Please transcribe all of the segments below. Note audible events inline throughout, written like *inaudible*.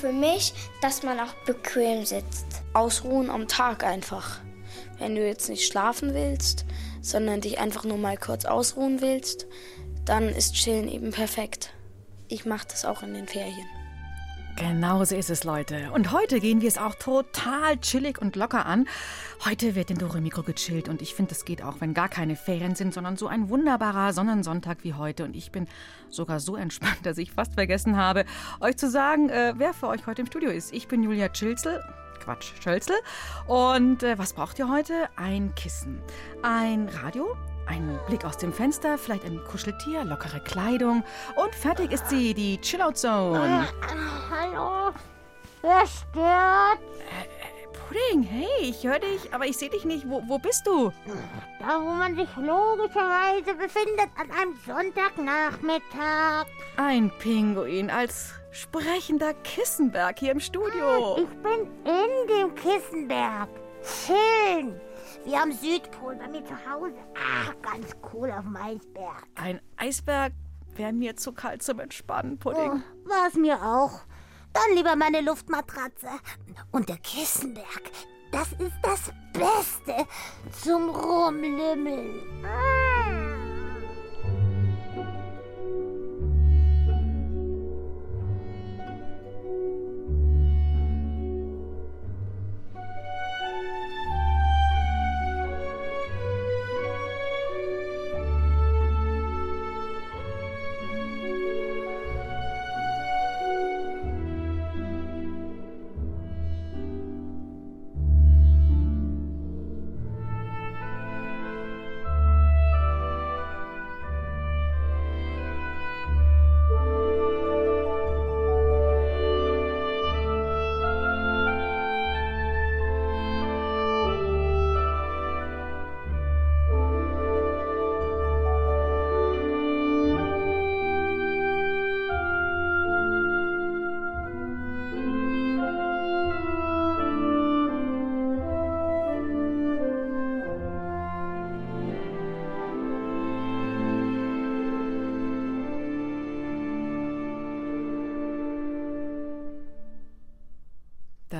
Für mich, dass man auch bequem sitzt. Ausruhen am Tag einfach. Wenn du jetzt nicht schlafen willst, sondern dich einfach nur mal kurz ausruhen willst, dann ist Chillen eben perfekt. Ich mache das auch in den Ferien. Genau so ist es, Leute. Und heute gehen wir es auch total chillig und locker an. Heute wird in Dore Mikro gechillt und ich finde, es geht auch, wenn gar keine Ferien sind, sondern so ein wunderbarer Sonnensonntag wie heute. Und ich bin sogar so entspannt, *laughs* dass ich fast vergessen habe, euch zu sagen, äh, wer für euch heute im Studio ist. Ich bin Julia Chilzel. Quatsch, Schölzel. Und äh, was braucht ihr heute? Ein Kissen, ein Radio, ein Blick aus dem Fenster, vielleicht ein Kuscheltier, lockere Kleidung. Und fertig ist sie, die Chillout Zone. Hallo, wer stört? Pudding, hey, ich höre dich, aber ich sehe dich nicht. Wo, wo bist du? Da, wo man sich logischerweise befindet an einem Sonntagnachmittag. Ein Pinguin als sprechender Kissenberg hier im Studio. Ich bin in dem Kissenberg. Chillen. Wie am Südpol bei mir zu Hause. Ach, ganz cool auf dem Eisberg. Ein Eisberg wäre mir zu kalt zum Entspannen, Pudding. Oh, War es mir auch. Dann lieber meine Luftmatratze. Und der Kissenberg, das ist das Beste zum Rumlümmeln.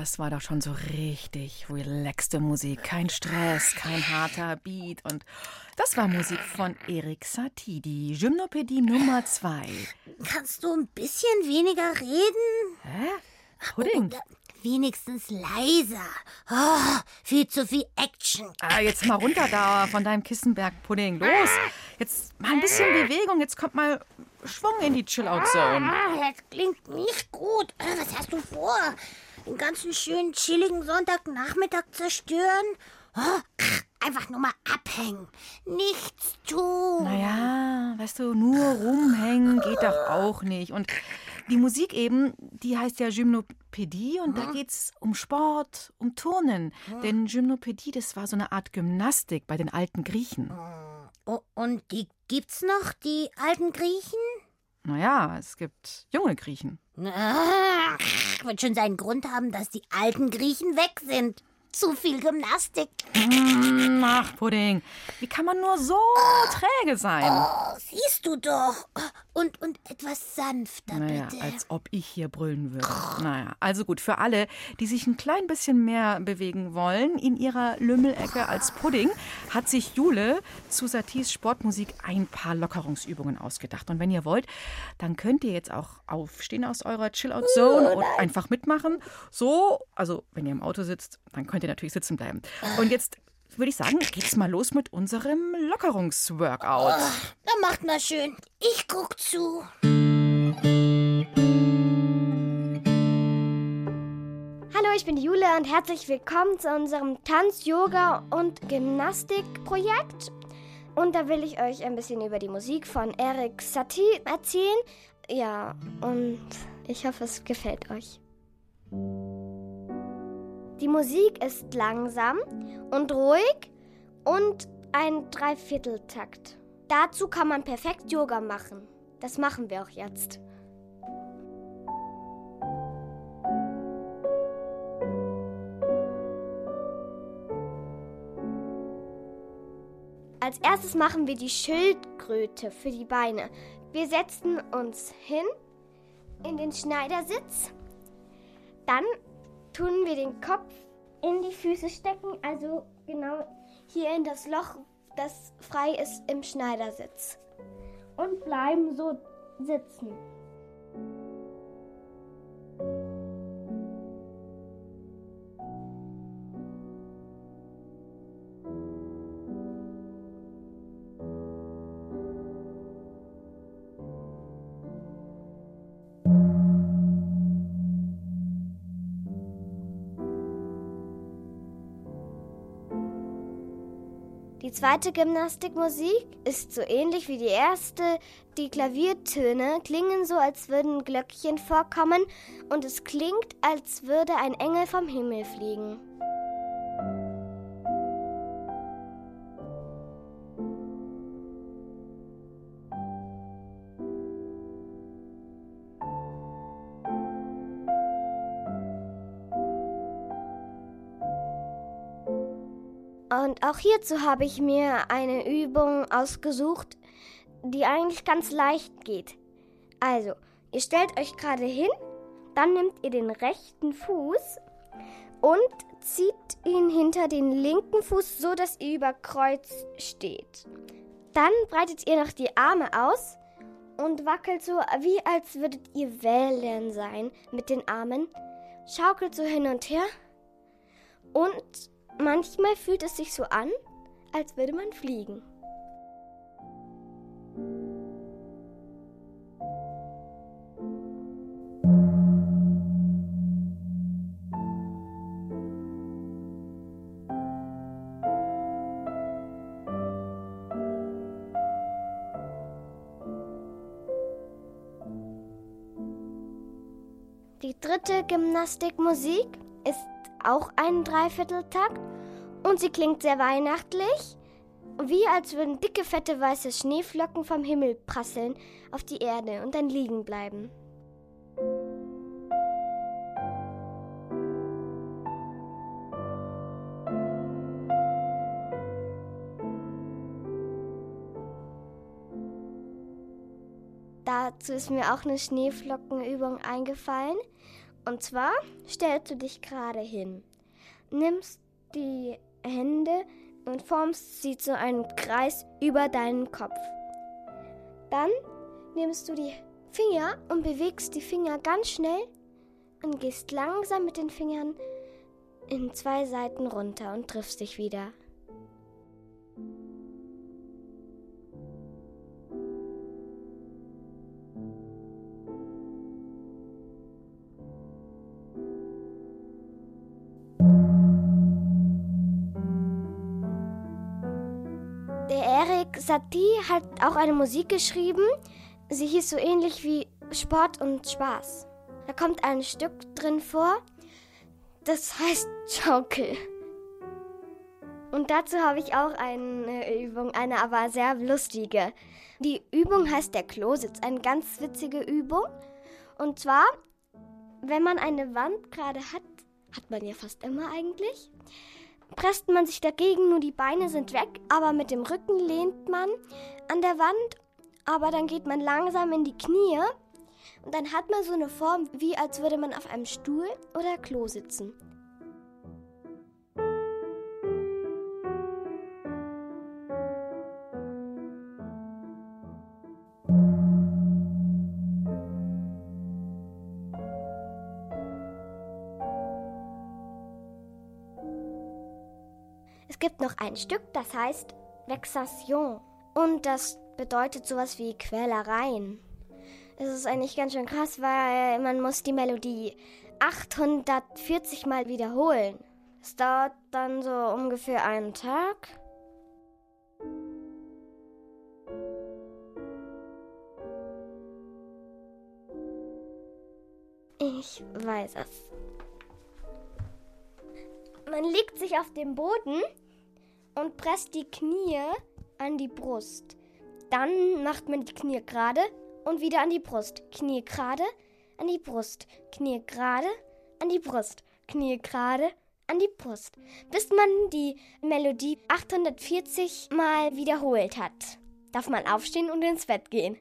Das war doch schon so richtig relaxte Musik. Kein Stress, kein harter Beat. Und das war Musik von Erik Satie, die Gymnopädie Nummer 2. Kannst du ein bisschen weniger reden? Hä? Pudding? Wenigstens leiser. Oh, viel zu viel Action. Ah, jetzt mal runter da von deinem Kissenberg, Pudding. Los! Jetzt mal ein bisschen Bewegung. Jetzt kommt mal Schwung in die Chill-Out-Zone. Ah, das klingt nicht gut. Äh, Was hast du vor? Den ganzen schönen, chilligen Sonntagnachmittag zerstören? Oh, einfach nur mal abhängen. Nichts tun. Naja, weißt du, nur rumhängen geht doch auch nicht. Und die Musik eben, die heißt ja Gymnopädie und da geht's um Sport, um Turnen. Denn Gymnopädie, das war so eine Art Gymnastik bei den alten Griechen. Oh, und die gibt's noch, die alten Griechen? Naja, es gibt junge Griechen. Ach, wird schon seinen Grund haben, dass die alten Griechen weg sind. Zu viel Gymnastik. Mm, Ach, Pudding, wie kann man nur so träge sein? Oh, siehst du doch. Und, und etwas sanfter, Naja, bitte. als ob ich hier brüllen würde. Naja, also gut, für alle, die sich ein klein bisschen mehr bewegen wollen, in ihrer Lümmelecke als Pudding, hat sich Jule zu Satis Sportmusik ein paar Lockerungsübungen ausgedacht. Und wenn ihr wollt, dann könnt ihr jetzt auch aufstehen aus eurer Chill-Out-Zone und einfach mitmachen. So, also wenn ihr im Auto sitzt, dann könnt ihr natürlich sitzen bleiben. Und jetzt würde ich sagen, geht's mal los mit unserem Lockerungsworkout. Na, macht mal schön. Ich guck zu. Hallo, ich bin die Jule und herzlich willkommen zu unserem Tanz-, Yoga- und Gymnastik-Projekt. Und da will ich euch ein bisschen über die Musik von Erik Satie erzählen. Ja, und ich hoffe, es gefällt euch. Die Musik ist langsam und ruhig und ein Dreivierteltakt. Dazu kann man perfekt Yoga machen. Das machen wir auch jetzt. Als erstes machen wir die Schildkröte für die Beine. Wir setzen uns hin in den Schneidersitz. Dann tun wir den Kopf in die Füße stecken, also genau hier in das Loch, das frei ist im Schneidersitz. Und bleiben so sitzen. Die zweite Gymnastikmusik ist so ähnlich wie die erste. Die Klaviertöne klingen so, als würden Glöckchen vorkommen und es klingt, als würde ein Engel vom Himmel fliegen. Und auch hierzu habe ich mir eine Übung ausgesucht, die eigentlich ganz leicht geht. Also, ihr stellt euch gerade hin, dann nehmt ihr den rechten Fuß und zieht ihn hinter den linken Fuß, so dass ihr über Kreuz steht. Dann breitet ihr noch die Arme aus und wackelt so, wie als würdet ihr wählen sein mit den Armen. Schaukelt so hin und her und Manchmal fühlt es sich so an, als würde man fliegen. Die dritte Gymnastikmusik ist auch ein Dreivierteltakt und sie klingt sehr weihnachtlich, wie als würden dicke, fette, weiße Schneeflocken vom Himmel prasseln auf die Erde und dann liegen bleiben. Dazu ist mir auch eine Schneeflockenübung eingefallen. Und zwar stellst du dich gerade hin, nimmst die Hände und formst sie zu einem Kreis über deinen Kopf. Dann nimmst du die Finger und bewegst die Finger ganz schnell und gehst langsam mit den Fingern in zwei Seiten runter und triffst dich wieder. Satie hat auch eine Musik geschrieben. Sie hieß so ähnlich wie Sport und Spaß. Da kommt ein Stück drin vor, das heißt Schaukel. Und dazu habe ich auch eine Übung, eine aber sehr lustige. Die Übung heißt der Klositz, eine ganz witzige Übung. Und zwar, wenn man eine Wand gerade hat, hat man ja fast immer eigentlich, presst man sich dagegen, nur die Beine sind weg, aber mit dem Rücken lehnt man an der Wand, aber dann geht man langsam in die Knie und dann hat man so eine Form, wie als würde man auf einem Stuhl oder Klo sitzen. Gibt noch ein Stück, das heißt Vexation. Und das bedeutet sowas wie Quälereien. Es ist eigentlich ganz schön krass, weil man muss die Melodie 840 Mal wiederholen. Es dauert dann so ungefähr einen Tag. Ich weiß es. Man legt sich auf den Boden und presst die Knie an die Brust. Dann macht man die Knie gerade und wieder an die Brust. Knie gerade, an die Brust. Knie gerade, an die Brust. Knie gerade, an die Brust. Bis man die Melodie 840 Mal wiederholt hat. Darf man aufstehen und ins Bett gehen.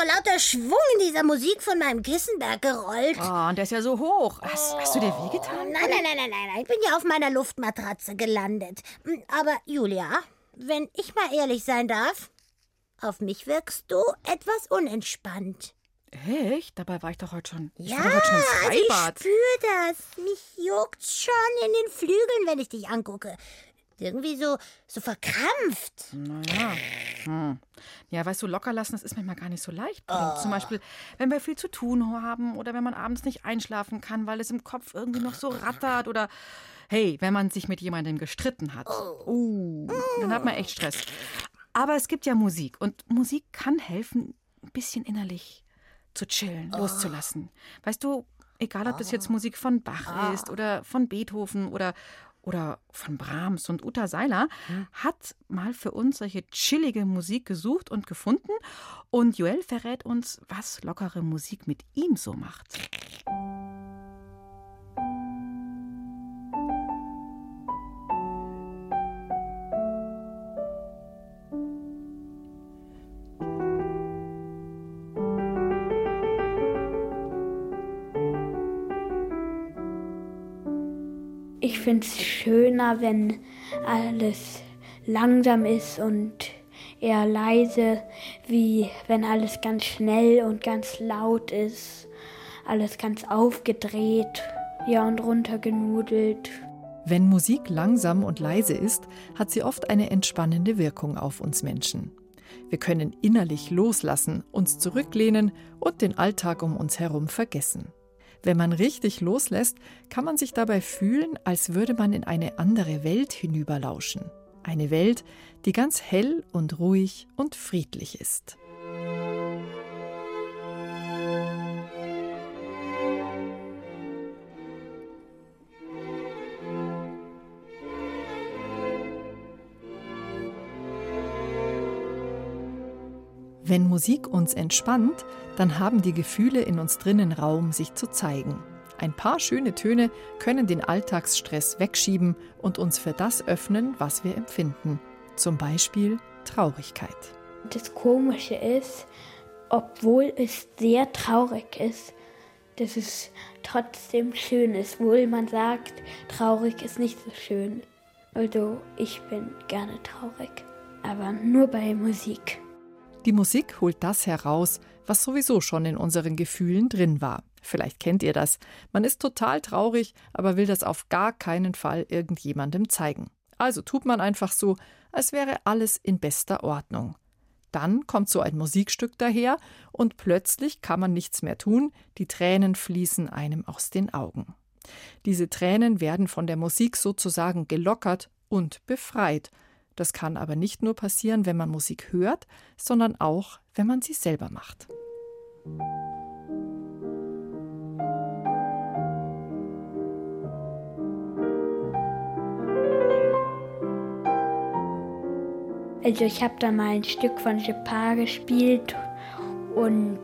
Vor lauter Schwung in dieser Musik von meinem Kissenberg gerollt. Oh, und der ist ja so hoch. Hast, hast du dir wehgetan? Nein, nein, nein, nein, nein. Ich bin ja auf meiner Luftmatratze gelandet. Hm, aber Julia, wenn ich mal ehrlich sein darf, auf mich wirkst du etwas unentspannt. Echt? Dabei war ich doch heute schon. Ich ja, heute schon also ich spüre das. Mich juckt's schon in den Flügeln, wenn ich dich angucke. Irgendwie so, so verkrampft. Naja. Hm. Ja, weißt du, locker lassen, das ist manchmal gar nicht so leicht. Oh. Zum Beispiel, wenn wir viel zu tun haben oder wenn man abends nicht einschlafen kann, weil es im Kopf irgendwie noch so rattert oder hey, wenn man sich mit jemandem gestritten hat. Oh. Uh, dann hat man echt Stress. Aber es gibt ja Musik und Musik kann helfen, ein bisschen innerlich zu chillen, oh. loszulassen. Weißt du, egal ob das jetzt oh. Musik von Bach ah. ist oder von Beethoven oder oder von Brahms und Uta Seiler hm. hat mal für uns solche chillige Musik gesucht und gefunden. Und Joel verrät uns, was lockere Musik mit ihm so macht. Ich finde es schöner, wenn alles langsam ist und eher leise, wie wenn alles ganz schnell und ganz laut ist, alles ganz aufgedreht, ja und runtergenudelt. Wenn Musik langsam und leise ist, hat sie oft eine entspannende Wirkung auf uns Menschen. Wir können innerlich loslassen, uns zurücklehnen und den Alltag um uns herum vergessen. Wenn man richtig loslässt, kann man sich dabei fühlen, als würde man in eine andere Welt hinüberlauschen. Eine Welt, die ganz hell und ruhig und friedlich ist. Wenn Musik uns entspannt, dann haben die Gefühle in uns drinnen Raum, sich zu zeigen. Ein paar schöne Töne können den Alltagsstress wegschieben und uns für das öffnen, was wir empfinden. Zum Beispiel Traurigkeit. Das Komische ist, obwohl es sehr traurig ist, dass es trotzdem schön ist, obwohl man sagt, traurig ist nicht so schön. Also ich bin gerne traurig, aber nur bei Musik. Die Musik holt das heraus, was sowieso schon in unseren Gefühlen drin war. Vielleicht kennt ihr das. Man ist total traurig, aber will das auf gar keinen Fall irgendjemandem zeigen. Also tut man einfach so, als wäre alles in bester Ordnung. Dann kommt so ein Musikstück daher und plötzlich kann man nichts mehr tun, die Tränen fließen einem aus den Augen. Diese Tränen werden von der Musik sozusagen gelockert und befreit, das kann aber nicht nur passieren, wenn man Musik hört, sondern auch, wenn man sie selber macht. Also ich habe da mal ein Stück von Chopin gespielt und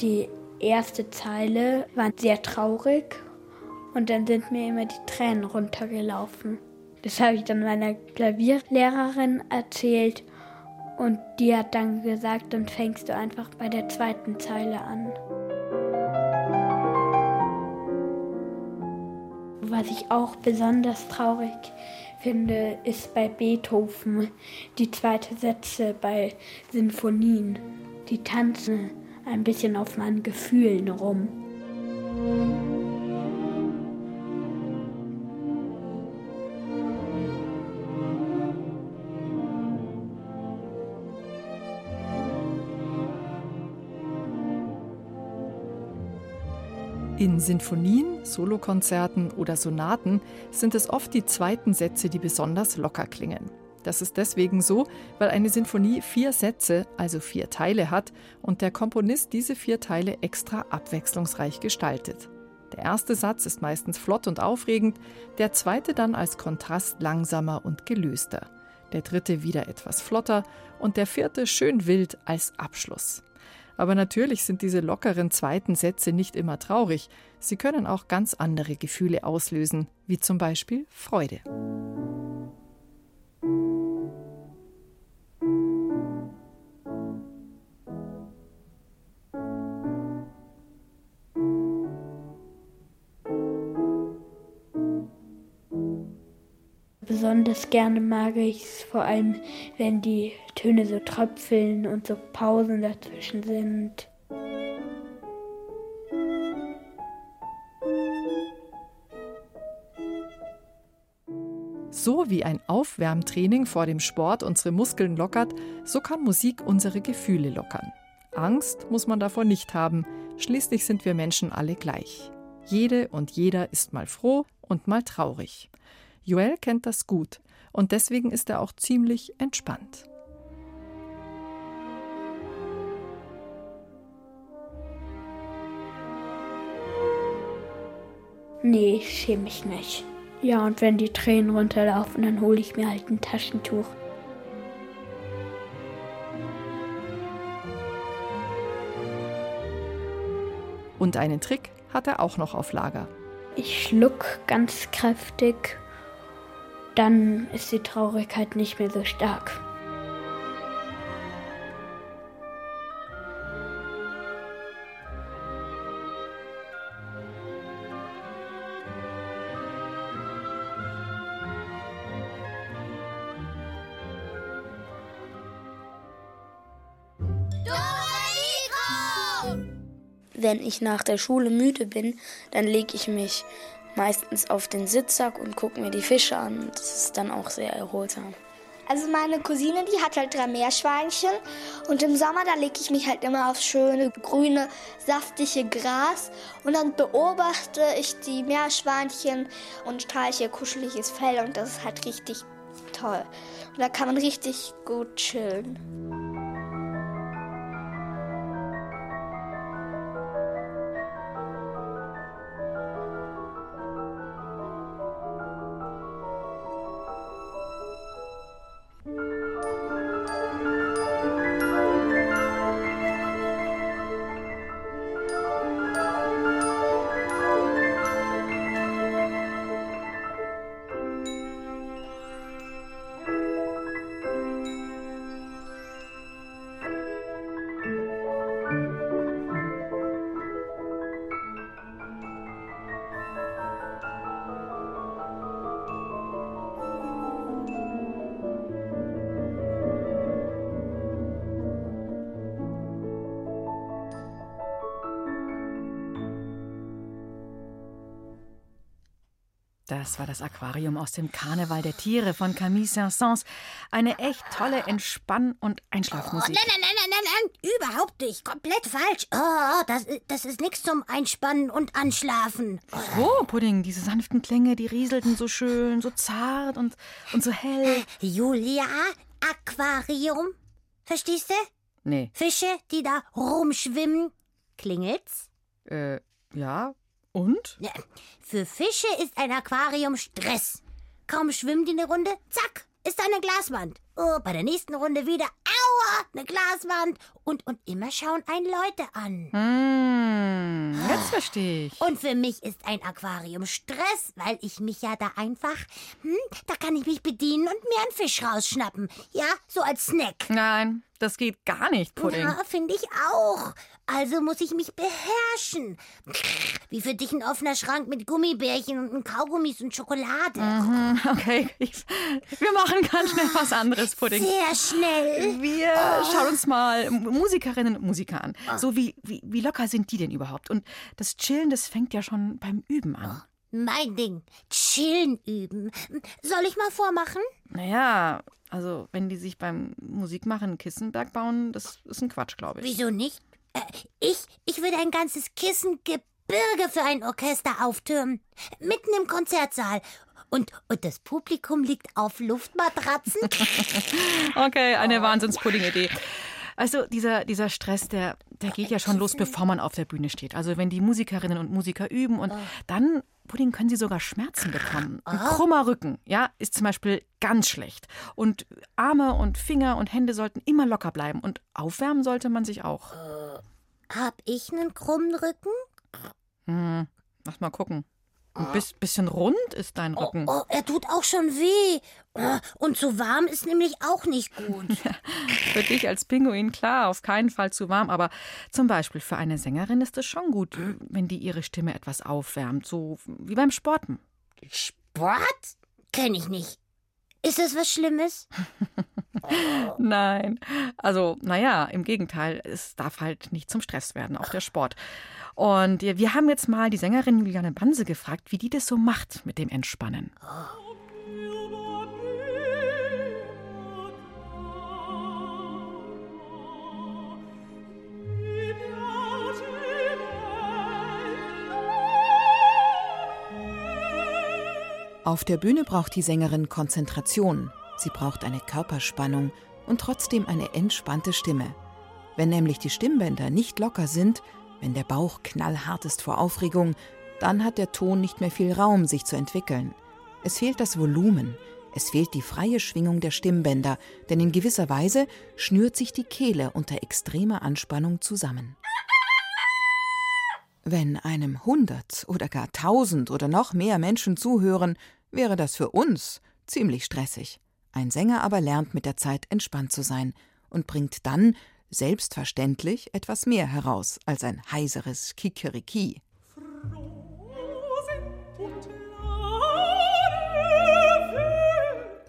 die erste Zeile war sehr traurig und dann sind mir immer die Tränen runtergelaufen. Das habe ich dann meiner Klavierlehrerin erzählt und die hat dann gesagt, dann fängst du einfach bei der zweiten Zeile an. Was ich auch besonders traurig finde, ist bei Beethoven die zweite Sätze bei Sinfonien. Die tanzen ein bisschen auf meinen Gefühlen rum. In Sinfonien, Solokonzerten oder Sonaten sind es oft die zweiten Sätze, die besonders locker klingen. Das ist deswegen so, weil eine Sinfonie vier Sätze, also vier Teile hat und der Komponist diese vier Teile extra abwechslungsreich gestaltet. Der erste Satz ist meistens flott und aufregend, der zweite dann als Kontrast langsamer und gelöster, der dritte wieder etwas flotter und der vierte schön wild als Abschluss. Aber natürlich sind diese lockeren zweiten Sätze nicht immer traurig. Sie können auch ganz andere Gefühle auslösen, wie zum Beispiel Freude. Besonders gerne mag ich es vor allem, wenn die Töne so tröpfeln und so Pausen dazwischen sind. So wie ein Aufwärmtraining vor dem Sport unsere Muskeln lockert, so kann Musik unsere Gefühle lockern. Angst muss man davor nicht haben, schließlich sind wir Menschen alle gleich. Jede und jeder ist mal froh und mal traurig. Joel kennt das gut und deswegen ist er auch ziemlich entspannt. Nee, ich schäme mich nicht. Ja, und wenn die Tränen runterlaufen, dann hole ich mir halt ein Taschentuch. Und einen Trick hat er auch noch auf Lager. Ich schluck ganz kräftig dann ist die Traurigkeit nicht mehr so stark. Wenn ich nach der Schule müde bin, dann lege ich mich meistens auf den Sitzsack und gucke mir die Fische an. Das ist dann auch sehr erholsam. Also meine Cousine, die hat halt drei Meerschweinchen und im Sommer, da lege ich mich halt immer aufs schöne, grüne, saftige Gras und dann beobachte ich die Meerschweinchen und streiche ihr kuscheliges Fell und das ist halt richtig toll. Und da kann man richtig gut chillen. Das war das Aquarium aus dem Karneval der Tiere von Camille Saint-Saëns. Eine echt tolle Entspann- und Einschlafmusik. Oh, nein, nein, nein, nein, nein, überhaupt nicht. Komplett falsch. Oh, das, das ist nichts zum Einspannen und Anschlafen. Oh, Pudding, diese sanften Klänge, die rieselten so schön, so zart und, und so hell. Julia, Aquarium. Verstehst du? Nee. Fische, die da rumschwimmen. Klingelt's? Äh, ja. Und? Ja, für Fische ist ein Aquarium Stress. Kaum schwimmen die eine Runde, zack, ist da eine Glaswand. Oh, bei der nächsten Runde wieder, aua, eine Glaswand und, und immer schauen einen Leute an. Hm, jetzt verstehe ich. Und für mich ist ein Aquarium Stress, weil ich mich ja da einfach, hm, da kann ich mich bedienen und mir einen Fisch rausschnappen. Ja, so als Snack. Nein, das geht gar nicht, Pudding. Ja, finde ich auch. Also muss ich mich beherrschen. Wie für dich ein offener Schrank mit Gummibärchen und Kaugummis und Schokolade. Mhm, okay, ich, wir machen ganz schnell was anderes, Pudding. Sehr schnell. Wir schauen uns mal Musikerinnen und Musiker an. So wie, wie, wie locker sind die denn überhaupt? Und das Chillen, das fängt ja schon beim Üben an. Mein Ding. Chillen üben. Soll ich mal vormachen? Naja, also wenn die sich beim Musikmachen ein Kissenberg bauen, das ist ein Quatsch, glaube ich. Wieso nicht? Äh, ich, ich würde ein ganzes Kissengebirge für ein Orchester auftürmen. Mitten im Konzertsaal. Und, und das Publikum liegt auf Luftmatratzen. *laughs* okay, eine Wahnsinnspudding-Idee. Also dieser, dieser Stress, der, der geht ja schon los, bevor man auf der Bühne steht. Also wenn die Musikerinnen und Musiker üben und dann, Pudding, können sie sogar Schmerzen bekommen. Ein krummer Rücken, ja, ist zum Beispiel ganz schlecht. Und Arme und Finger und Hände sollten immer locker bleiben. Und aufwärmen sollte man sich auch. Hab ich einen krummen Rücken? Hm, lass mal gucken. Ein bis, bisschen rund ist dein Rücken. Oh, er tut auch schon weh. Oh, Und zu warm ist nämlich auch nicht gut. *laughs* Für dich als Pinguin, klar, auf keinen Fall zu warm. Aber zum Beispiel für eine Sängerin ist es schon gut, wenn die ihre Stimme etwas aufwärmt. So wie beim Sporten. Sport? Kenn ich nicht. Ist das was Schlimmes? *laughs* Nein. Also, naja, im Gegenteil, es darf halt nicht zum Stress werden, auch der Sport. Und wir haben jetzt mal die Sängerin Juliane Banse gefragt, wie die das so macht mit dem Entspannen. Auf der Bühne braucht die Sängerin Konzentration, sie braucht eine Körperspannung und trotzdem eine entspannte Stimme. Wenn nämlich die Stimmbänder nicht locker sind, wenn der Bauch knallhart ist vor Aufregung, dann hat der Ton nicht mehr viel Raum, sich zu entwickeln. Es fehlt das Volumen, es fehlt die freie Schwingung der Stimmbänder, denn in gewisser Weise schnürt sich die Kehle unter extremer Anspannung zusammen. Wenn einem hundert oder gar tausend oder noch mehr Menschen zuhören, wäre das für uns ziemlich stressig. Ein Sänger aber lernt mit der Zeit entspannt zu sein und bringt dann selbstverständlich etwas mehr heraus als ein heiseres Kikeriki.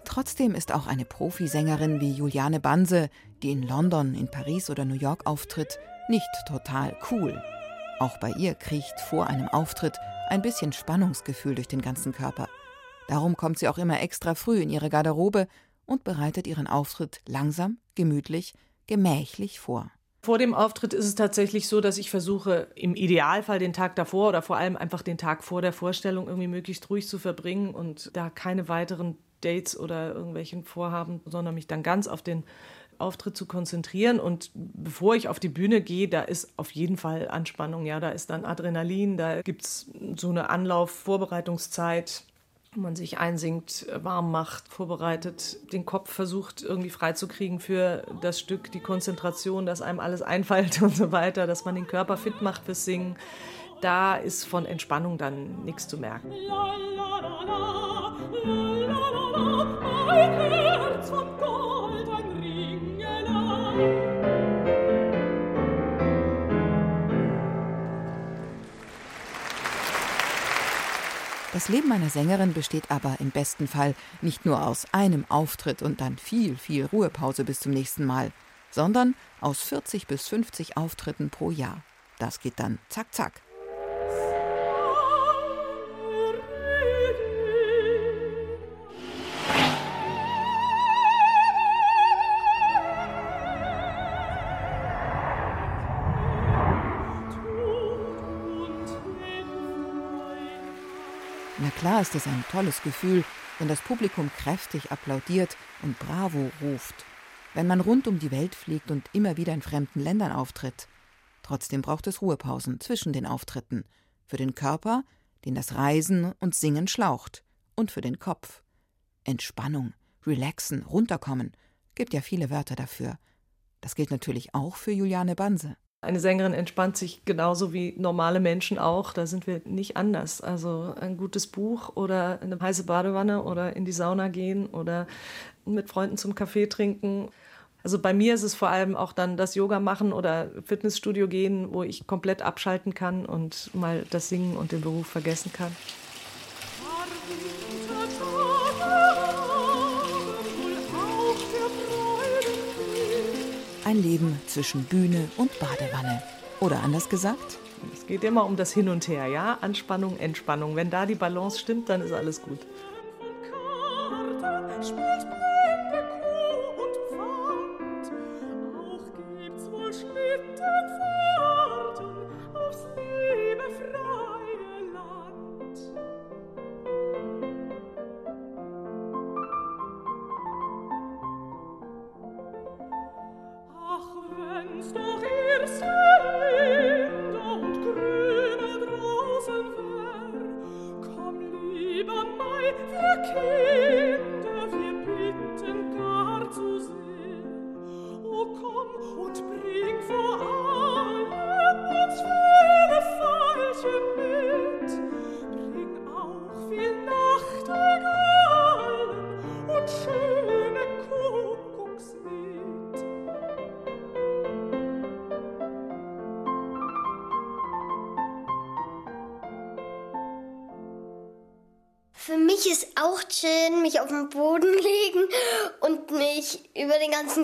Trotzdem ist auch eine Profisängerin wie Juliane Banse, die in London, in Paris oder New York auftritt, nicht total cool. Auch bei ihr kriecht vor einem Auftritt ein bisschen Spannungsgefühl durch den ganzen Körper. Darum kommt sie auch immer extra früh in ihre Garderobe und bereitet ihren Auftritt langsam, gemütlich, gemächlich vor. Vor dem Auftritt ist es tatsächlich so, dass ich versuche, im Idealfall den Tag davor oder vor allem einfach den Tag vor der Vorstellung irgendwie möglichst ruhig zu verbringen und da keine weiteren Dates oder irgendwelchen Vorhaben, sondern mich dann ganz auf den Auftritt zu konzentrieren. Und bevor ich auf die Bühne gehe, da ist auf jeden Fall Anspannung. Ja, da ist dann Adrenalin, da gibt es so eine Anlauf-Vorbereitungszeit wo man sich einsingt, warm macht, vorbereitet, den Kopf versucht irgendwie freizukriegen für das Stück, die Konzentration, dass einem alles einfällt *laughs* und so weiter, dass man den Körper fit macht fürs Singen. Da ist von Entspannung dann nichts zu merken. Das Leben einer Sängerin besteht aber im besten Fall nicht nur aus einem Auftritt und dann viel, viel Ruhepause bis zum nächsten Mal, sondern aus 40 bis 50 Auftritten pro Jahr. Das geht dann zack, zack. Ist es ein tolles Gefühl, wenn das Publikum kräftig applaudiert und Bravo ruft, wenn man rund um die Welt fliegt und immer wieder in fremden Ländern auftritt. Trotzdem braucht es Ruhepausen zwischen den Auftritten, für den Körper, den das Reisen und Singen schlaucht, und für den Kopf. Entspannung, relaxen, runterkommen, gibt ja viele Wörter dafür. Das gilt natürlich auch für Juliane Banse. Eine Sängerin entspannt sich genauso wie normale Menschen auch. Da sind wir nicht anders. Also ein gutes Buch oder eine heiße Badewanne oder in die Sauna gehen oder mit Freunden zum Kaffee trinken. Also bei mir ist es vor allem auch dann das Yoga machen oder Fitnessstudio gehen, wo ich komplett abschalten kann und mal das Singen und den Beruf vergessen kann. Ein Leben zwischen Bühne und Badewanne. Oder anders gesagt? Es geht immer um das Hin und Her, ja? Anspannung, Entspannung. Wenn da die Balance stimmt, dann ist alles gut. Für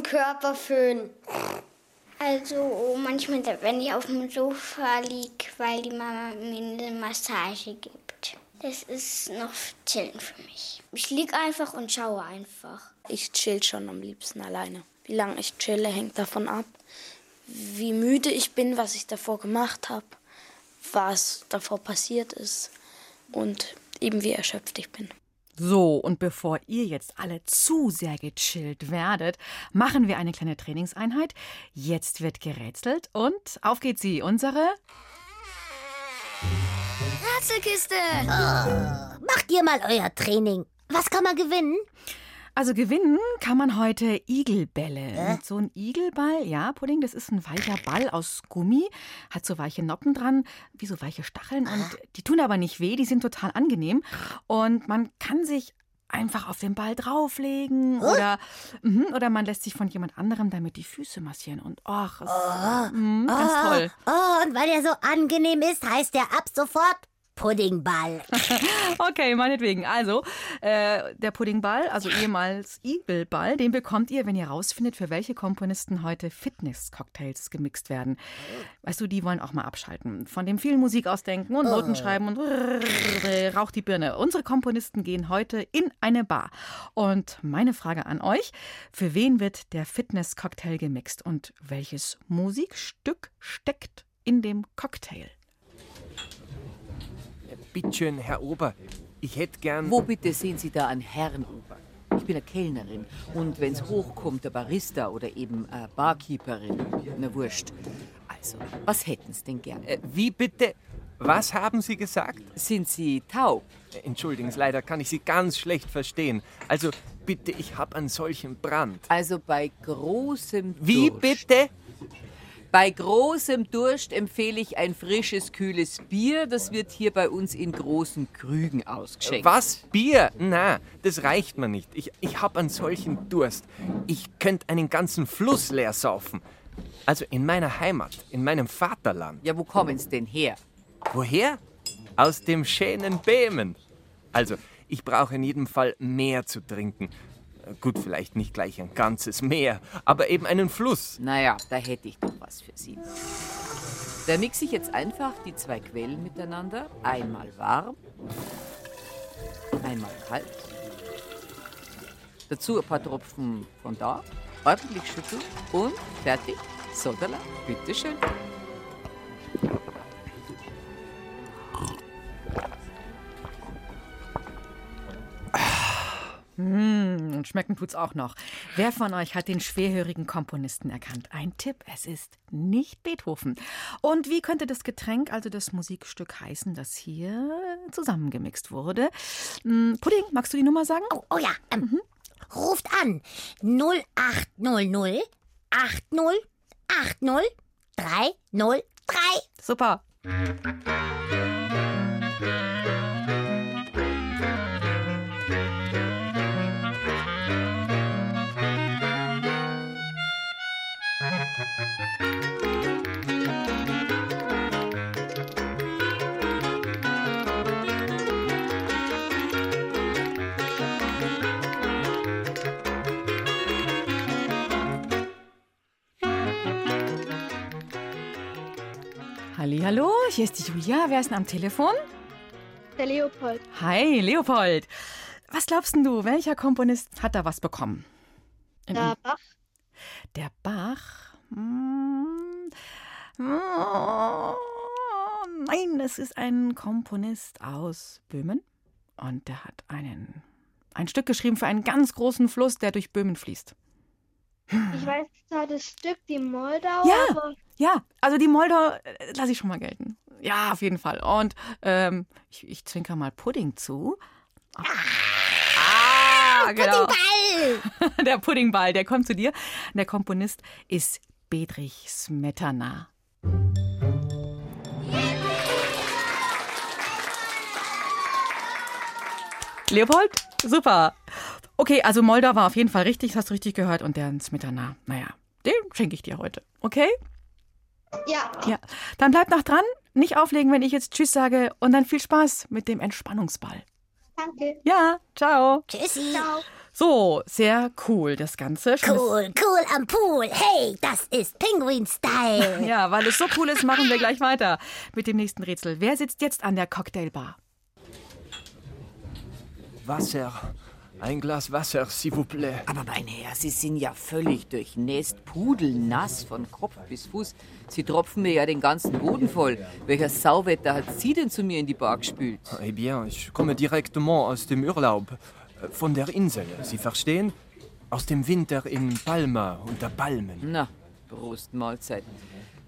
Körper föhnen. Also manchmal, wenn ich auf dem Sofa liege, weil die Mama mir eine Massage gibt. Das ist noch chillen für mich. Ich liege einfach und schaue einfach. Ich chill schon am liebsten alleine. Wie lange ich chille, hängt davon ab, wie müde ich bin, was ich davor gemacht habe, was davor passiert ist und eben wie erschöpft ich bin. So, und bevor ihr jetzt alle zu sehr gechillt werdet, machen wir eine kleine Trainingseinheit. Jetzt wird gerätselt und auf geht sie, unsere Rätselkiste. Oh, macht ihr mal euer Training. Was kann man gewinnen? Also gewinnen kann man heute Igelbälle. Äh? Mit so einem Igelball, ja, Pudding, das ist ein weicher Ball aus Gummi, hat so weiche Noppen dran, wie so weiche Stacheln und die tun aber nicht weh, die sind total angenehm und man kann sich einfach auf den Ball drauflegen oder, mh, oder man lässt sich von jemand anderem damit die Füße massieren und ach, oh, mh, ganz oh, toll. Oh, und weil der so angenehm ist, heißt der ab sofort Puddingball. *laughs* okay, meinetwegen. Also, äh, der Puddingball, also ehemals Igelball, den bekommt ihr, wenn ihr rausfindet, für welche Komponisten heute Fitness-Cocktails gemixt werden. Weißt du, die wollen auch mal abschalten. Von dem viel Musik ausdenken und Noten oh. schreiben und raucht die Birne. Unsere Komponisten gehen heute in eine Bar. Und meine Frage an euch, für wen wird der Fitness-Cocktail gemixt und welches Musikstück steckt in dem Cocktail? Bittschön, Herr Ober, ich hätte gern. Wo bitte sehen Sie da einen Herrn Ober? Ich bin eine Kellnerin und wenn es hochkommt, der Barista oder eben eine Barkeeperin, na wurscht. Also, was hätten Sie denn gern? Äh, wie bitte? Was haben Sie gesagt? Sind Sie taub? Entschuldigen Sie, leider kann ich Sie ganz schlecht verstehen. Also, bitte, ich habe einen solchen Brand. Also bei großem Wie Durst. bitte? Bei großem Durst empfehle ich ein frisches, kühles Bier. Das wird hier bei uns in großen Krügen ausgeschenkt. Was? Bier? Na, das reicht mir nicht. Ich, ich habe einen solchen Durst. Ich könnte einen ganzen Fluss leer saufen. Also in meiner Heimat, in meinem Vaterland. Ja, wo kommen Sie denn her? Woher? Aus dem schönen Bämen. Also, ich brauche in jedem Fall mehr zu trinken. Gut, vielleicht nicht gleich ein ganzes Meer, aber eben einen Fluss. Naja, da hätte ich doch was für Sie. Da mixe ich jetzt einfach die zwei Quellen miteinander. Einmal warm, einmal kalt. Dazu ein paar Tropfen von da, ordentlich schütteln und fertig. Sodala, bitteschön. Mmh, und schmecken tut's auch noch. Wer von euch hat den schwerhörigen Komponisten erkannt? Ein Tipp, es ist nicht Beethoven. Und wie könnte das Getränk, also das Musikstück heißen, das hier zusammengemixt wurde? Hm, Pudding, magst du die Nummer sagen? Oh, oh ja, ähm, mhm. ruft an 0800 80 80 303. Super. Hallo, hier ist die Julia. Wer ist denn am Telefon? Der Leopold. Hi, Leopold. Was glaubst denn du, welcher Komponist hat da was bekommen? In- Der Bach. Der Bach? Hm. Oh, nein, es ist ein Komponist aus Böhmen. Und der hat einen, ein Stück geschrieben für einen ganz großen Fluss, der durch Böhmen fließt. Ich weiß zwar das Stück, die Moldau, Ja. aber Ja, also die Moldau äh, lasse ich schon mal gelten. Ja, auf jeden Fall. Und ähm, ich, ich zwinker mal Pudding zu. Ah, genau. Puddingball! *laughs* Der Puddingball, der kommt zu dir. Der Komponist ist Bedrich Smetana. Leopold, super. Okay, also Moldau war auf jeden Fall richtig, das hast du richtig gehört. Und der Smetana, naja, den schenke ich dir heute. Okay? Ja. Ja. Dann bleib noch dran, nicht auflegen, wenn ich jetzt Tschüss sage. Und dann viel Spaß mit dem Entspannungsball. Danke. Ja, ciao. Tschüssi. So, sehr cool das Ganze. Cool, cool am Pool. Hey, das ist Penguin-Style. *laughs* Ja, weil es so cool ist, machen wir gleich weiter mit dem nächsten Rätsel. Wer sitzt jetzt an der Cocktailbar? Wasser. Ein Glas Wasser, s'il vous plaît. Aber mein Herr, Sie sind ja völlig durchnässt, pudelnass von Kopf bis Fuß. Sie tropfen mir ja den ganzen Boden voll. Welcher Sauwetter hat Sie denn zu mir in die Bar gespült? Eh bien, ich komme directement aus dem Urlaub. Äh, Von der Insel, Sie verstehen? Aus dem Winter in Palma unter Palmen. Na, Prost Mahlzeit.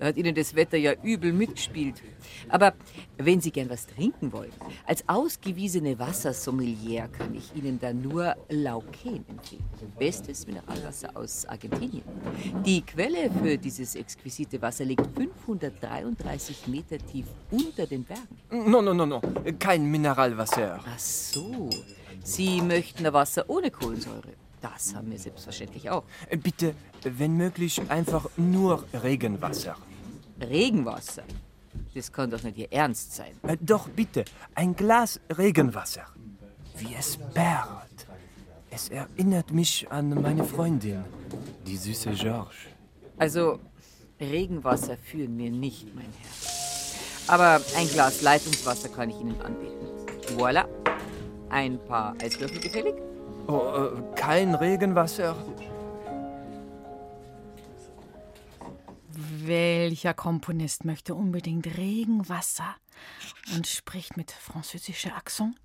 Da hat Ihnen das Wetter ja übel mitgespielt. Aber wenn Sie gern was trinken wollen, als ausgewiesene Wassersommelier kann ich Ihnen da nur Lauken empfehlen. Bestes Mineralwasser aus Argentinien. Die Quelle für dieses exquisite Wasser liegt 533 Meter tief unter den Bergen. No, no, no, no. Kein Mineralwasser. Ach so, Sie möchten ein Wasser ohne Kohlensäure. Das haben wir selbstverständlich auch. Bitte, wenn möglich, einfach nur Regenwasser. Regenwasser. Das kann doch nicht Ihr Ernst sein. Äh, Doch bitte, ein Glas Regenwasser. Wie es perlt. Es erinnert mich an meine Freundin, die süße George. Also, Regenwasser führen mir nicht, mein Herr. Aber ein Glas Leitungswasser kann ich Ihnen anbieten. Voila. Ein paar Eiswürfel gefällig? Oh, äh, kein Regenwasser? Welcher Komponist möchte unbedingt Regenwasser und spricht mit französischer Akzent?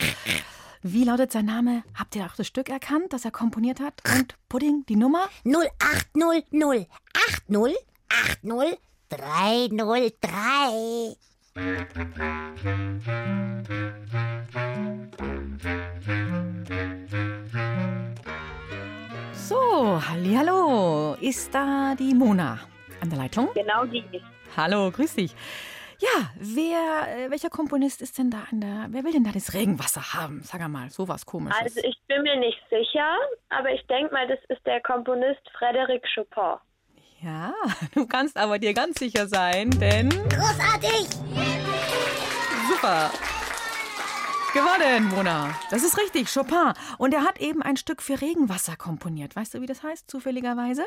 Wie lautet sein Name? Habt ihr auch das Stück erkannt, das er komponiert hat? Und Pudding, die Nummer? 0800 80 80 303. So, hallo, ist da die Mona an der Leitung? Genau die. Hallo, grüß dich. Ja, wer, äh, welcher Komponist ist denn da an der, wer will denn da das Regenwasser haben? Sag mal, sowas komisches. Also ich bin mir nicht sicher, aber ich denke mal, das ist der Komponist Frédéric Chopin. Ja, *laughs* du kannst aber dir ganz sicher sein, denn Großartig! super. Gewonnen, Mona. Das ist richtig, Chopin. Und er hat eben ein Stück für Regenwasser komponiert. Weißt du, wie das heißt, zufälligerweise?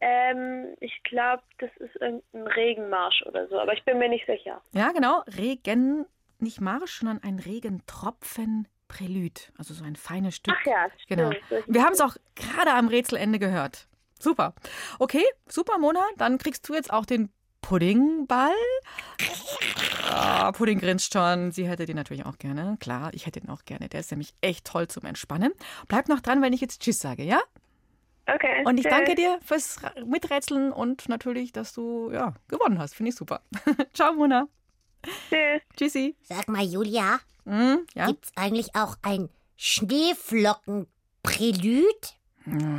Ähm, ich glaube, das ist irgendein Regenmarsch oder so, aber ich bin mir nicht sicher. Ja, genau. Regen, nicht Marsch, sondern ein Regentropfen Prälud. Also so ein feines Stück. Ach ja, stimmt. Genau. Wir haben es auch gerade am Rätselende gehört. Super. Okay, super, Mona. Dann kriegst du jetzt auch den Puddingball. Ah, Pudding grinst schon. Sie hätte den natürlich auch gerne. Klar, ich hätte den auch gerne. Der ist nämlich echt toll zum Entspannen. Bleib noch dran, wenn ich jetzt Tschüss sage, ja? Okay. Und ich tschüss. danke dir fürs Miträtseln und natürlich, dass du ja, gewonnen hast. Finde ich super. *laughs* Ciao, Mona. Tschüss. Tschüssi. Sag mal, Julia, Hm, ja? gibt's eigentlich auch ein Schneeflocken-Prälud?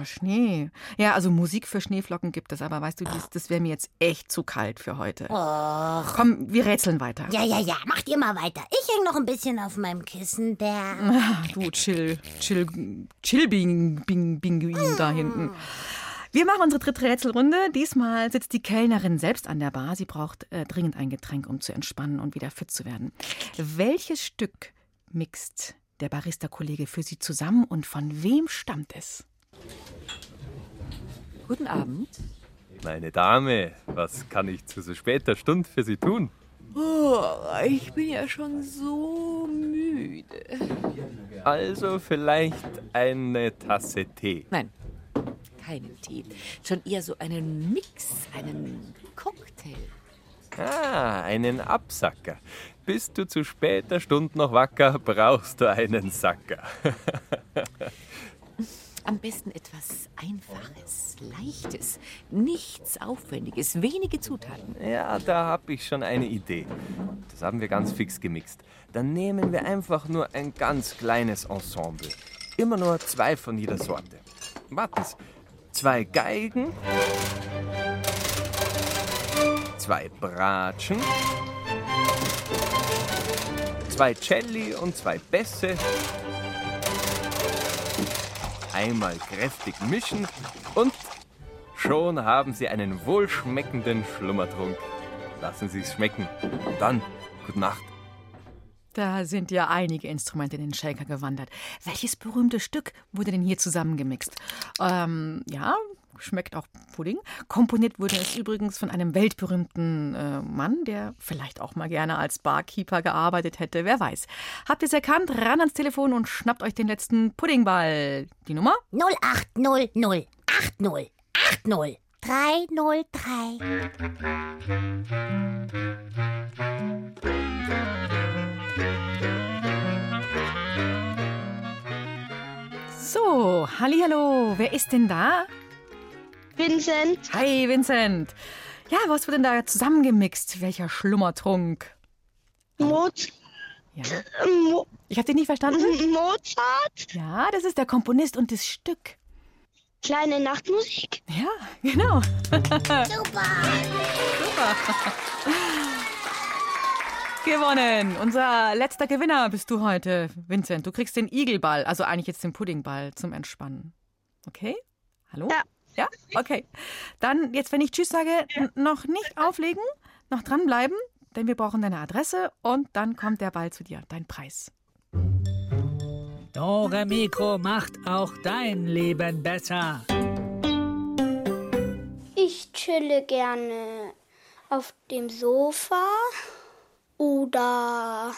Schnee. Ja, also Musik für Schneeflocken gibt es, aber weißt du, das, das wäre mir jetzt echt zu kalt für heute. Och. Komm, wir rätseln weiter. Ja, ja, ja, macht ihr mal weiter. Ich häng noch ein bisschen auf meinem Kissenberg. Ah, Du chill, chill, chill Bing, Bing, Binguin da hinten. Wir machen unsere dritte Rätselrunde. Diesmal sitzt die Kellnerin selbst an der Bar. Sie braucht äh, dringend ein Getränk, um zu entspannen und wieder fit zu werden. Welches Stück mixt der Barista-Kollege für Sie zusammen und von wem stammt es? Guten Abend. Meine Dame, was kann ich zu so später Stunde für Sie tun? Oh, ich bin ja schon so müde. Also vielleicht eine Tasse Tee. Nein, keinen Tee. Schon eher so einen Mix, einen Cocktail. Ah, einen Absacker. Bist du zu später Stunde noch wacker, brauchst du einen Sacker. *laughs* Am besten etwas Einfaches, Leichtes, nichts Aufwendiges, wenige Zutaten. Ja, da habe ich schon eine Idee. Das haben wir ganz fix gemixt. Dann nehmen wir einfach nur ein ganz kleines Ensemble. Immer nur zwei von jeder Sorte. Warten Sie. Zwei Geigen, zwei Bratschen, zwei Celli und zwei Bässe. Einmal kräftig mischen und schon haben Sie einen wohlschmeckenden Schlummertrunk. Lassen Sie es schmecken. Und dann, gute Nacht. Da sind ja einige Instrumente in den Shaker gewandert. Welches berühmte Stück wurde denn hier zusammengemixt? Ähm, ja, schmeckt auch Pudding. Komponiert wurde es übrigens von einem weltberühmten äh, Mann, der vielleicht auch mal gerne als Barkeeper gearbeitet hätte. Wer weiß. Habt ihr es erkannt? Ran ans Telefon und schnappt euch den letzten Puddingball. Die Nummer? 0800 80 80 303. So, hallo, wer ist denn da? Vincent. Hi, Vincent. Ja, was wird denn da zusammengemixt? Welcher Schlummertrunk? Mozart. Ja. Ich habe dich nicht verstanden. Mozart. Ja, das ist der Komponist und das Stück. Kleine Nachtmusik. Ja, genau. *laughs* Super. Super. Gewonnen. Unser letzter Gewinner bist du heute, Vincent. Du kriegst den Igelball, also eigentlich jetzt den Puddingball zum Entspannen. Okay? Hallo? Ja. Ja? Okay. Dann, jetzt, wenn ich Tschüss sage, noch nicht auflegen, noch dranbleiben, denn wir brauchen deine Adresse und dann kommt der Ball zu dir, dein Preis. Dore Mikro macht auch dein Leben besser. Ich chille gerne auf dem Sofa oder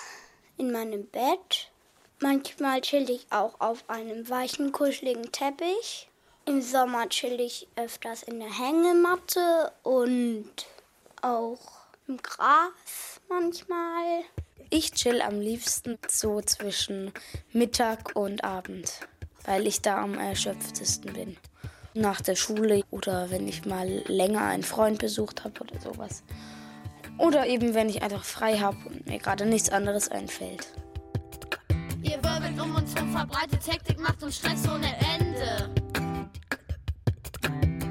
in meinem Bett. Manchmal chill ich auch auf einem weichen, kuscheligen Teppich. Im Sommer chill ich öfters in der Hängematte und auch im Gras manchmal. Ich chill am liebsten so zwischen Mittag und Abend, weil ich da am erschöpftesten bin. Nach der Schule oder wenn ich mal länger einen Freund besucht habe oder sowas. Oder eben wenn ich einfach frei habe und mir gerade nichts anderes einfällt. Ihr wirbelt um uns rum, verbreitet Hektik, macht uns Stress ohne Ende.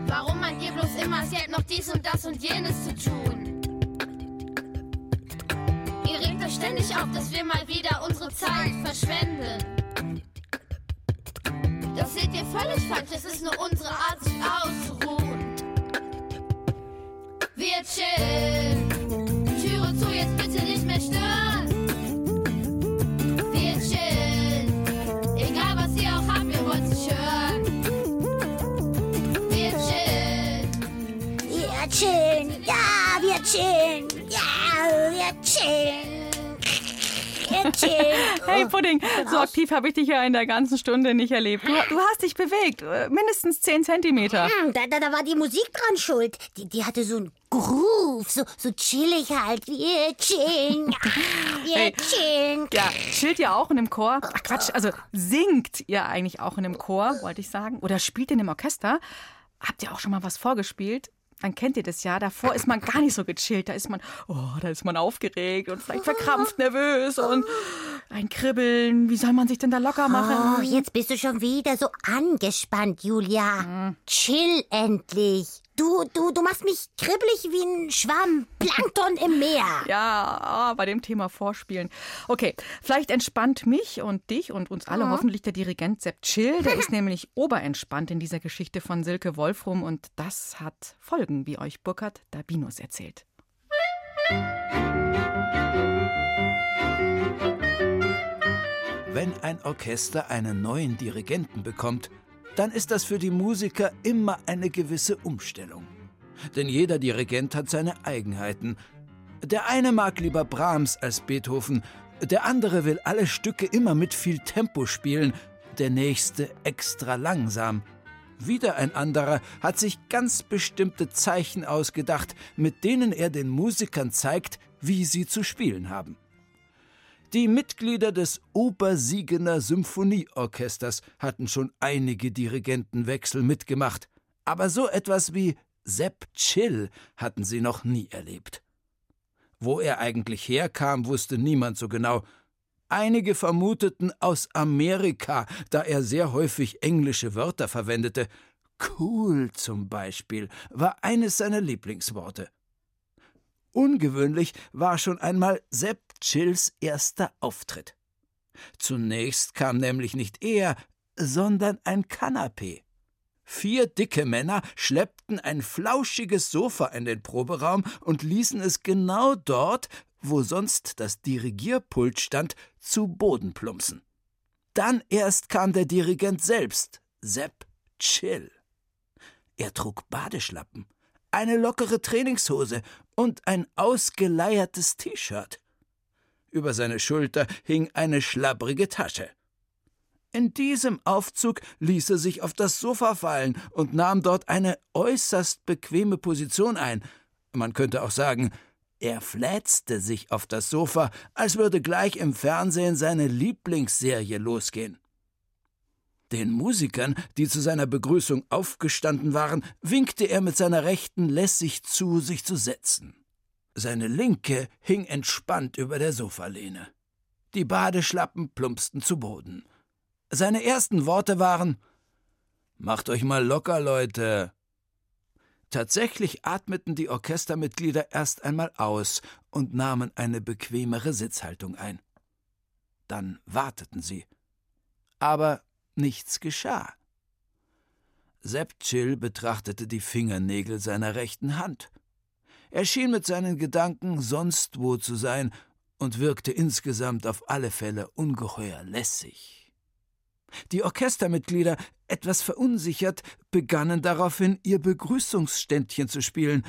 Warum meint ihr bloß immer, sie hält noch dies und das und jenes zu tun? Ihr regt euch ständig auf, dass wir mal wieder unsere Zeit verschwenden. Das seht ihr völlig falsch, es ist nur unsere Art, sich auszuruhen. Wir chillen. Türe zu, jetzt chillen. Ja, wir chillen. Wir chillen. Hey Pudding, so aktiv habe ich dich ja in der ganzen Stunde nicht erlebt. Du, du hast dich bewegt, äh, mindestens 10 Zentimeter. Hm, Da, da, da war die Musik dran schuld. Die, die hatte so einen Groove, so, so chillig halt. Wir chillen. *laughs* Ja, wir Hey. chillen. Ja, chillt ihr auch in einem Chor? Ach Quatsch, also singt ihr eigentlich auch in einem Chor, wollte ich sagen? Oder spielt ihr in einem Orchester? Habt ihr auch schon mal was vorgespielt? Dann kennt ihr das ja. Davor ist man gar nicht so gechillt. Da ist man, oh, da ist man aufgeregt und vielleicht verkrampft nervös und ein Kribbeln. Wie soll man sich denn da locker machen? Oh, jetzt bist du schon wieder so angespannt, Julia. Chill endlich. Du, du, du machst mich kribbelig wie ein Schwamm Plankton im Meer. Ja, ah, bei dem Thema Vorspielen. Okay, vielleicht entspannt mich und dich und uns alle Mhm. hoffentlich der Dirigent Sepp Chill. Der ist *laughs* nämlich oberentspannt in dieser Geschichte von Silke Wolfrum und das hat Folgen, wie euch Burkhard Dabinus erzählt. Wenn ein Orchester einen neuen Dirigenten bekommt, dann ist das für die Musiker immer eine gewisse Umstellung. Denn jeder Dirigent hat seine Eigenheiten. Der eine mag lieber Brahms als Beethoven, der andere will alle Stücke immer mit viel Tempo spielen, der nächste extra langsam. Wieder ein anderer hat sich ganz bestimmte Zeichen ausgedacht, mit denen er den Musikern zeigt, wie sie zu spielen haben. Die Mitglieder des Obersiegener Symphonieorchesters hatten schon einige Dirigentenwechsel mitgemacht, aber so etwas wie Sepp Chill hatten sie noch nie erlebt. Wo er eigentlich herkam, wusste niemand so genau. Einige vermuteten aus Amerika, da er sehr häufig englische Wörter verwendete. Cool zum Beispiel war eines seiner Lieblingsworte. Ungewöhnlich war schon einmal Sepp Chills erster Auftritt. Zunächst kam nämlich nicht er, sondern ein Kanapee. Vier dicke Männer schleppten ein flauschiges Sofa in den Proberaum und ließen es genau dort, wo sonst das Dirigierpult stand, zu Boden plumpsen. Dann erst kam der Dirigent selbst, Sepp Chill. Er trug Badeschlappen, eine lockere Trainingshose und ein ausgeleiertes T-Shirt. Über seine Schulter hing eine schlabbrige Tasche. In diesem Aufzug ließ er sich auf das Sofa fallen und nahm dort eine äußerst bequeme Position ein. Man könnte auch sagen, er fläzte sich auf das Sofa, als würde gleich im Fernsehen seine Lieblingsserie losgehen. Den Musikern, die zu seiner Begrüßung aufgestanden waren, winkte er mit seiner Rechten lässig zu, sich zu setzen. Seine linke hing entspannt über der Sofalehne. Die Badeschlappen plumpsten zu Boden. Seine ersten Worte waren Macht euch mal locker, Leute. Tatsächlich atmeten die Orchestermitglieder erst einmal aus und nahmen eine bequemere Sitzhaltung ein. Dann warteten sie. Aber nichts geschah. Sepp Chill betrachtete die Fingernägel seiner rechten Hand. Er schien mit seinen Gedanken sonst wo zu sein und wirkte insgesamt auf alle Fälle ungeheuer lässig. Die Orchestermitglieder, etwas verunsichert, begannen daraufhin ihr Begrüßungsständchen zu spielen.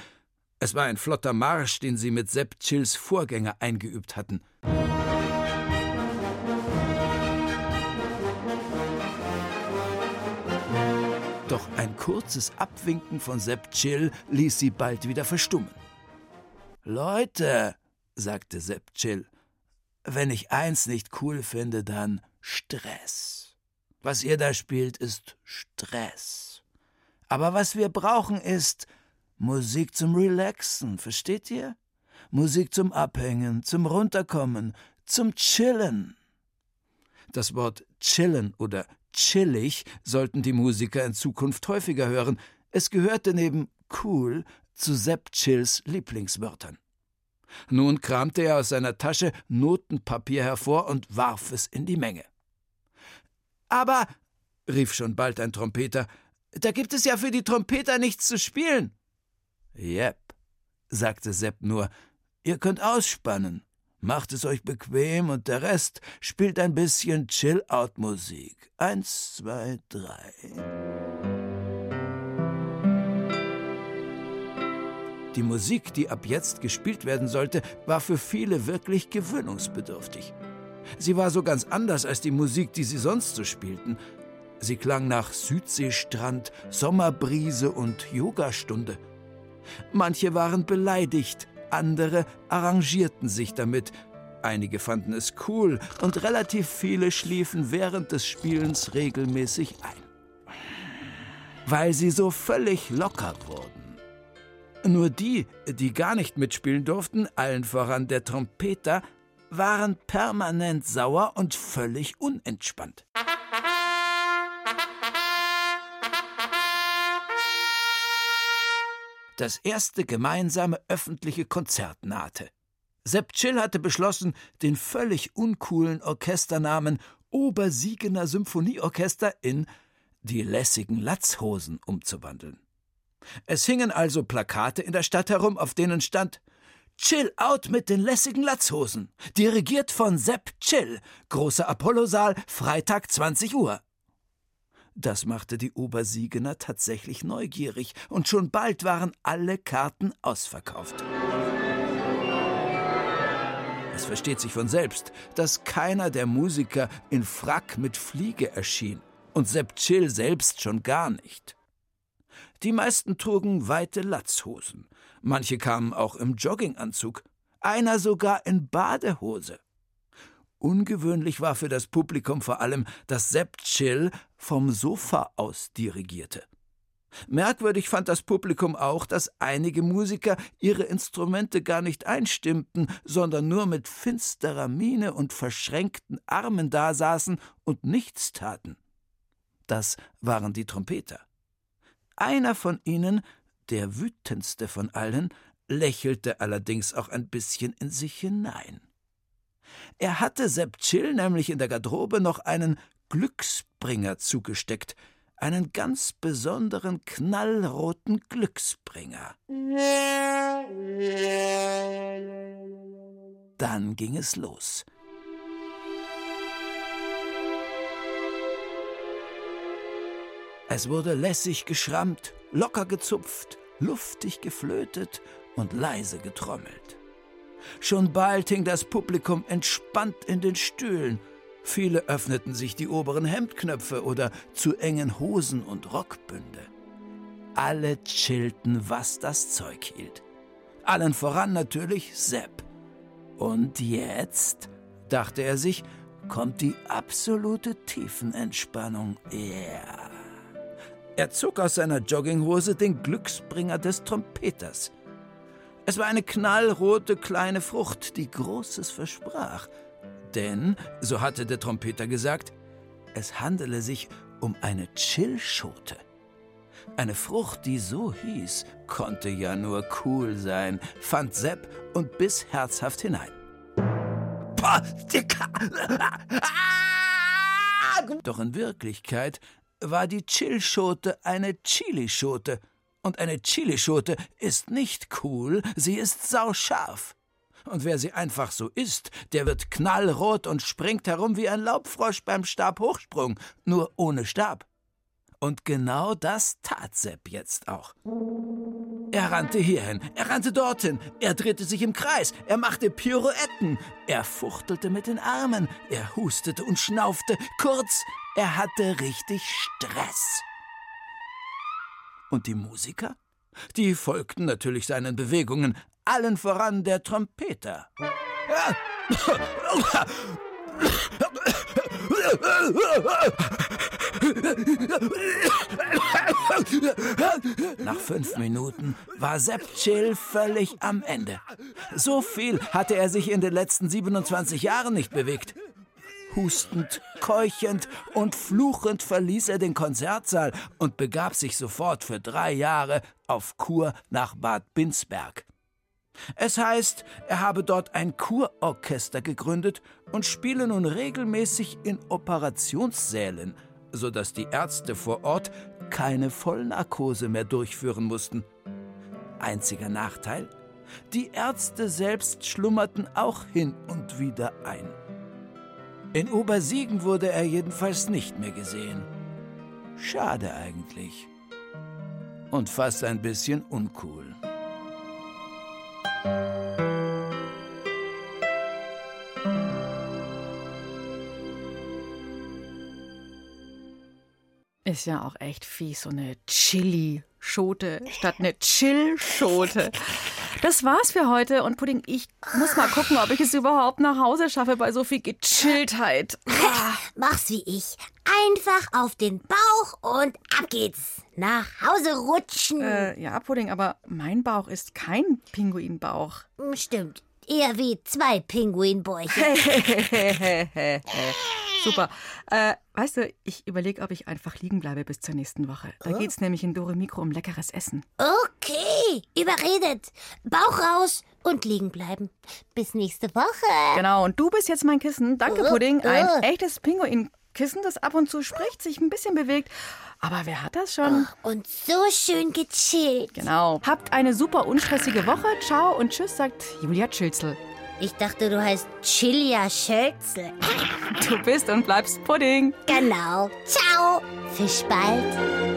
Es war ein flotter Marsch, den sie mit Sepp Chills Vorgänger eingeübt hatten. Kurzes Abwinken von Sepp Chill ließ sie bald wieder verstummen. Leute, sagte Sepp Chill, wenn ich eins nicht cool finde, dann Stress. Was ihr da spielt, ist Stress. Aber was wir brauchen, ist Musik zum Relaxen, versteht ihr? Musik zum Abhängen, zum Runterkommen, zum Chillen. Das Wort chillen oder chillig sollten die Musiker in Zukunft häufiger hören. Es gehörte neben cool zu Sepp Chills Lieblingswörtern. Nun kramte er aus seiner Tasche Notenpapier hervor und warf es in die Menge. Aber, rief schon bald ein Trompeter, da gibt es ja für die Trompeter nichts zu spielen. Jep, sagte Sepp nur, ihr könnt ausspannen. Macht es euch bequem und der Rest spielt ein bisschen Chill-Out-Musik. Eins, zwei, drei. Die Musik, die ab jetzt gespielt werden sollte, war für viele wirklich gewöhnungsbedürftig. Sie war so ganz anders als die Musik, die sie sonst so spielten. Sie klang nach Südseestrand, Sommerbrise und Yogastunde. Manche waren beleidigt, andere arrangierten sich damit. Einige fanden es cool und relativ viele schliefen während des Spielens regelmäßig ein. Weil sie so völlig locker wurden. Nur die, die gar nicht mitspielen durften, allen voran der Trompeter, waren permanent sauer und völlig unentspannt. Das erste gemeinsame öffentliche Konzert nahte. Sepp Chill hatte beschlossen, den völlig uncoolen Orchesternamen Obersiegener Symphonieorchester in die lässigen Latzhosen umzuwandeln. Es hingen also Plakate in der Stadt herum, auf denen stand Chill out mit den lässigen Latzhosen, dirigiert von Sepp Chill, großer Apollo-Saal, Freitag 20 Uhr. Das machte die Obersiegener tatsächlich neugierig, und schon bald waren alle Karten ausverkauft. Es versteht sich von selbst, dass keiner der Musiker in Frack mit Fliege erschien und Sepp Chill selbst schon gar nicht. Die meisten trugen weite Latzhosen, manche kamen auch im Jogginganzug, einer sogar in Badehose. Ungewöhnlich war für das Publikum vor allem, dass Sepp Chill vom Sofa aus dirigierte. Merkwürdig fand das Publikum auch, dass einige Musiker ihre Instrumente gar nicht einstimmten, sondern nur mit finsterer Miene und verschränkten Armen dasaßen und nichts taten. Das waren die Trompeter. Einer von ihnen, der wütendste von allen, lächelte allerdings auch ein bisschen in sich hinein. Er hatte Sepp Chill nämlich in der Garderobe noch einen Glücksbringer zugesteckt, einen ganz besonderen knallroten Glücksbringer. Dann ging es los. Es wurde lässig geschrammt, locker gezupft, luftig geflötet und leise getrommelt. Schon bald hing das Publikum entspannt in den Stühlen. Viele öffneten sich die oberen Hemdknöpfe oder zu engen Hosen und Rockbünde. Alle chillten, was das Zeug hielt. Allen voran natürlich Sepp. Und jetzt, dachte er sich, kommt die absolute Tiefenentspannung. Yeah. Er zog aus seiner Jogginghose den Glücksbringer des Trompeters. Es war eine knallrote kleine Frucht, die Großes versprach. Denn, so hatte der Trompeter gesagt, es handele sich um eine Chillschote. Eine Frucht, die so hieß, konnte ja nur cool sein, fand Sepp und biss herzhaft hinein. Doch in Wirklichkeit war die Chillschote eine Chilischote. Und eine Chilischote ist nicht cool, sie ist sauscharf. Und wer sie einfach so isst, der wird knallrot und springt herum wie ein Laubfrosch beim Stabhochsprung, nur ohne Stab. Und genau das tat Sepp jetzt auch. Er rannte hierhin, er rannte dorthin, er drehte sich im Kreis, er machte Pirouetten, er fuchtelte mit den Armen, er hustete und schnaufte, kurz, er hatte richtig Stress. Und die Musiker? Die folgten natürlich seinen Bewegungen, allen voran der Trompeter. Nach fünf Minuten war Sepp Chill völlig am Ende. So viel hatte er sich in den letzten 27 Jahren nicht bewegt. Hustend, keuchend und fluchend verließ er den Konzertsaal und begab sich sofort für drei Jahre auf Kur nach Bad Binsberg. Es heißt, er habe dort ein Kurorchester gegründet und spiele nun regelmäßig in Operationssälen, sodass die Ärzte vor Ort keine Vollnarkose mehr durchführen mussten. Einziger Nachteil? Die Ärzte selbst schlummerten auch hin und wieder ein. In Obersiegen wurde er jedenfalls nicht mehr gesehen. Schade eigentlich. Und fast ein bisschen uncool. Ist ja auch echt fies, so eine Chili Schote statt eine Chill-Schote. Das war's für heute und Pudding, ich muss mal gucken, ob ich es überhaupt nach Hause schaffe bei so viel Gechilltheit. Mach's wie ich. Einfach auf den Bauch und ab geht's. Nach Hause rutschen. Äh, ja, Pudding, aber mein Bauch ist kein Pinguinbauch. Stimmt. Eher wie zwei Pinguinbäuche. *laughs* *laughs* Super. Äh, weißt du, ich überlege, ob ich einfach liegen bleibe bis zur nächsten Woche. Da Oh. geht's nämlich in Dore Mikro um leckeres Essen. Okay, überredet. Bauch raus und liegen bleiben. Bis nächste Woche. Genau, und du bist jetzt mein Kissen. Danke, Oh, Pudding. Ein oh. echtes Pinguinkissen, das ab und zu spricht, sich ein bisschen bewegt. Aber wer hat das schon? Und so schön gechillt. Genau. Habt eine super unstressige Woche. Ciao und tschüss, sagt Julia Schilzel. Ich dachte, du heißt Chilia Schölzel. Du bist und bleibst Pudding. Genau. Ciao. Fisch bald.